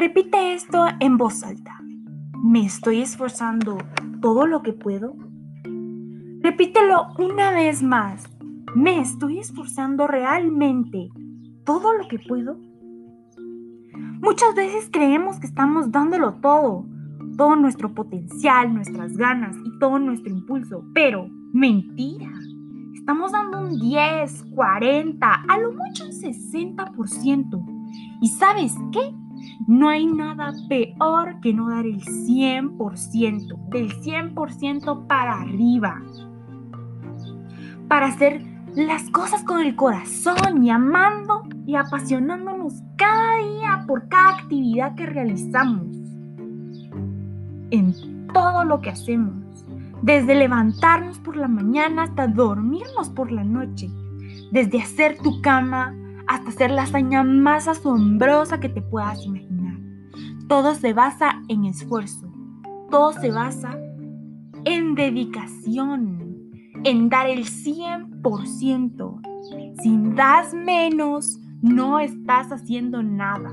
Repite esto en voz alta. ¿Me estoy esforzando todo lo que puedo? Repítelo una vez más. ¿Me estoy esforzando realmente todo lo que puedo? Muchas veces creemos que estamos dándolo todo, todo nuestro potencial, nuestras ganas y todo nuestro impulso, pero mentira. Estamos dando un 10, 40, a lo mucho un 60%. ¿Y sabes qué? No hay nada peor que no dar el 100%, del 100% para arriba. Para hacer las cosas con el corazón y amando y apasionándonos cada día por cada actividad que realizamos. En todo lo que hacemos, desde levantarnos por la mañana hasta dormirnos por la noche, desde hacer tu cama hasta hacer la hazaña más asombrosa que te puedas imaginar. Todo se basa en esfuerzo, todo se basa en dedicación, en dar el 100%. Si das menos, no estás haciendo nada.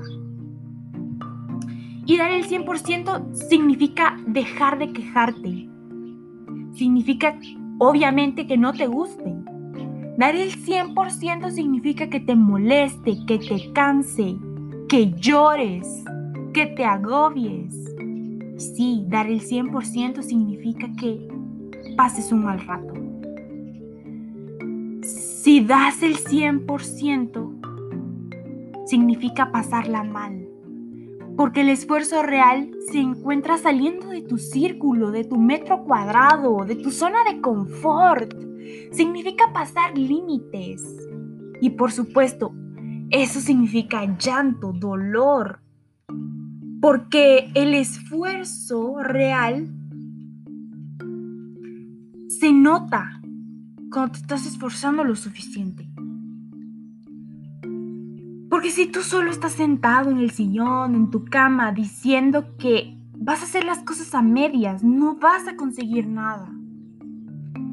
Y dar el 100% significa dejar de quejarte. Significa, obviamente, que no te guste Dar el 100% significa que te moleste, que te canse, que llores, que te agobies. Sí, dar el 100% significa que pases un mal rato. Si das el 100%, significa pasarla mal. Porque el esfuerzo real se encuentra saliendo de tu círculo, de tu metro cuadrado, de tu zona de confort significa pasar límites. Y por supuesto, eso significa llanto, dolor, porque el esfuerzo real se nota cuando te estás esforzando lo suficiente. Porque si tú solo estás sentado en el sillón, en tu cama, diciendo que vas a hacer las cosas a medias, no vas a conseguir nada.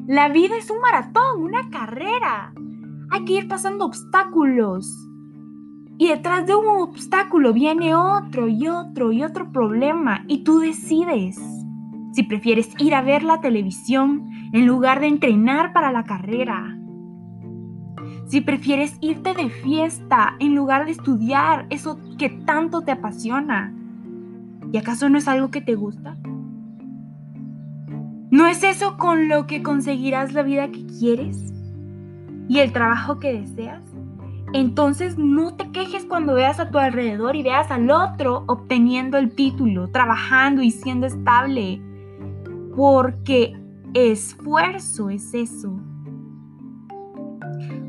La vida es un maratón, una carrera. Hay que ir pasando obstáculos. Y detrás de un obstáculo viene otro y otro y otro problema y tú decides si prefieres ir a ver la televisión en lugar de entrenar para la carrera. Si prefieres irte de fiesta en lugar de estudiar eso que tanto te apasiona. ¿Y acaso no es algo que te gusta? ¿No es eso con lo que conseguirás la vida que quieres y el trabajo que deseas? Entonces no te quejes cuando veas a tu alrededor y veas al otro obteniendo el título, trabajando y siendo estable, porque esfuerzo es eso.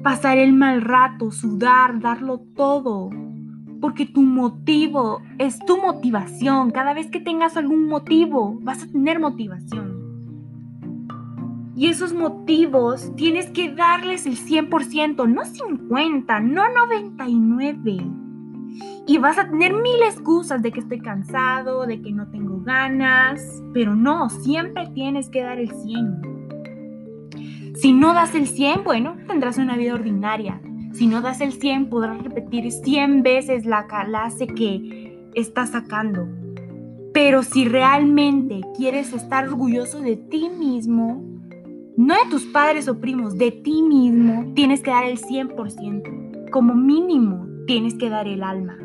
Pasar el mal rato, sudar, darlo todo, porque tu motivo es tu motivación. Cada vez que tengas algún motivo, vas a tener motivación. Y esos motivos tienes que darles el 100%, no 50, no 99. Y vas a tener mil excusas de que estoy cansado, de que no tengo ganas, pero no, siempre tienes que dar el 100. Si no das el 100, bueno, tendrás una vida ordinaria. Si no das el 100, podrás repetir 100 veces la clase que estás sacando. Pero si realmente quieres estar orgulloso de ti mismo, no de tus padres o primos, de ti mismo, tienes que dar el 100%. Como mínimo, tienes que dar el alma.